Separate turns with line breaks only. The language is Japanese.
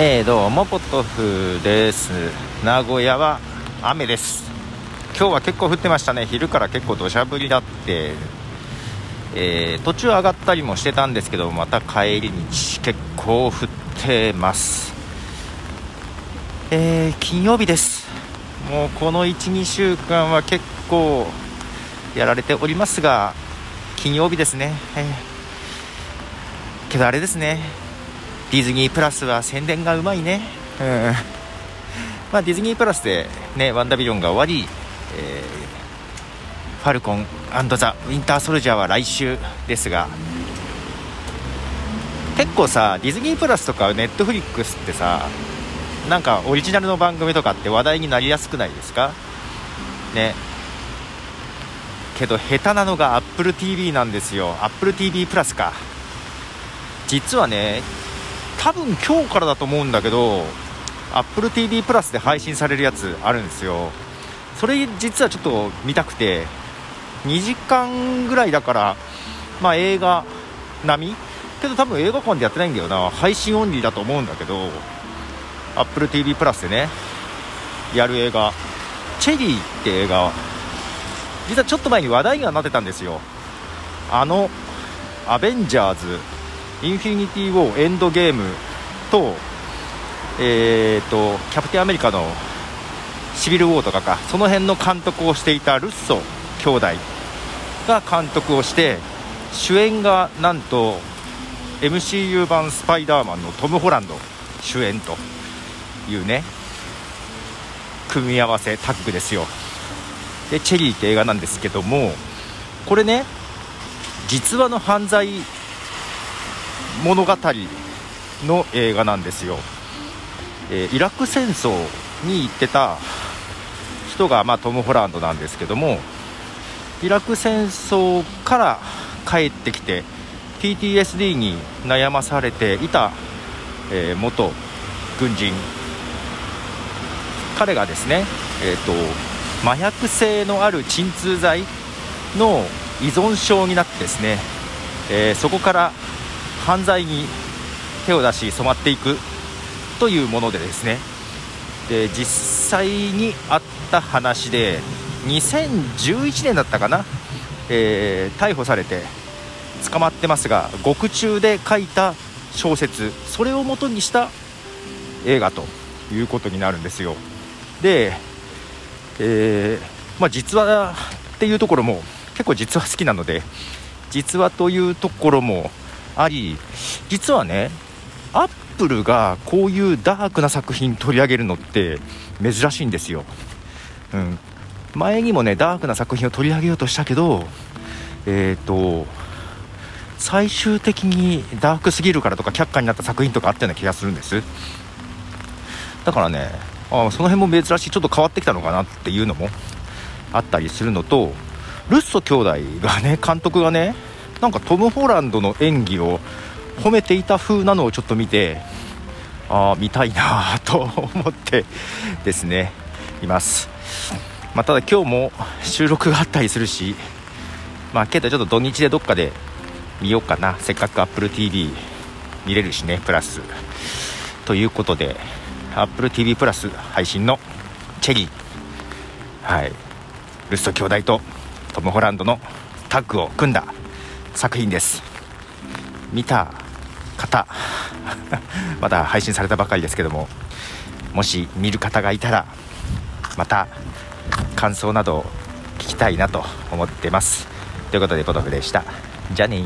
えー、どうもポトフです。名古屋は雨です。今日は結構降ってましたね。昼から結構土砂降りだってえー、途中上がったりもしてたんですけどまた帰り道結構降ってます。えー、金曜日です。もうこの12週間は結構やられておりますが金曜日ですね、えー、けどあれですね。ディズニープラスは宣伝がうまいね、うん。まあ、ディズニープラスで、ね、ワンダビジョンが終わり、えー、ファルコンザ・ウィンター・ソルジャーは来週ですが結構さディズニープラスとかネットフリックスってさなんかオリジナルの番組とかって話題になりやすくないですか？ね。けど下手なのが AppleTV なんですよ。AppleTV プラスか。実はね多分今日からだと思うんだけど AppleTV プラスで配信されるやつあるんですよ。それ実はちょっと見たくて2時間ぐらいだからまあ映画並み？けど多分映画館でやってないんだよな。配信オンリーだと思うんだけど AppleTV プラスでねやる映画「チェリー」って映画。実はちょっと前に話題にはなってたんですよ。あのアベンジャーズインフィニティ・ウォーエンドゲームと,、えーと、キャプテンアメリカのシビル・ウォーとかか。その辺の監督をしていたルッソ兄弟が監督をして主演がなんと MCU 版スパイダーマンのトム・ホランド主演というね組み合わせタッグですよ。でチェリーって映画なんですけどもこれね実話の犯罪物語の映画なんですよ、えー、イラク戦争に行ってた人が、まあ、トム・ホランドなんですけどもイラク戦争から帰ってきて PTSD に悩まされていた、えー、元軍人彼がですね、えーと、麻薬性のある鎮痛剤の依存症になってですね、えー、そこから犯罪に手を出し染まっていくというものでですね。で実際にあった話で2011年だったかな、えー、逮捕されて捕まってますが獄中で書いた小説それをもとにした映画ということになるんですよ。で、えー、まあ、実話っていうところも結構実話好きなので実話というところもあり実はねアップルがこういうダークな作品取り上げるのって珍しいんですよ、うん、前にもねダークな作品を取り上げようとしたけどえっ、ー、と最終的にダークすぎるからとか却下になった作品とかあったような気がするんです。だからねあその辺も珍しい。ちょっと変わってきたのかなっていうのもあったりするのとルッソ兄弟がね監督がねなんかトム・ホランドの演技を褒めていた風なのをちょっと見てああ見たいなと思ってですねいます、まあ、ただ今日も収録があったりするしまあけどちょっと土日でどっかで見ようかな。せっかく AppleTV 見れるしねプラス。ということで AppleTV プラス配信のチェリー。はい。ルスト兄弟とトム・ホランドのタッグを組んだ作品です。見た方 まだ配信されたばかりですけどももし見る方がいたらまた感想など聞きたいなと思ってます。ということでポトフでした。じゃあね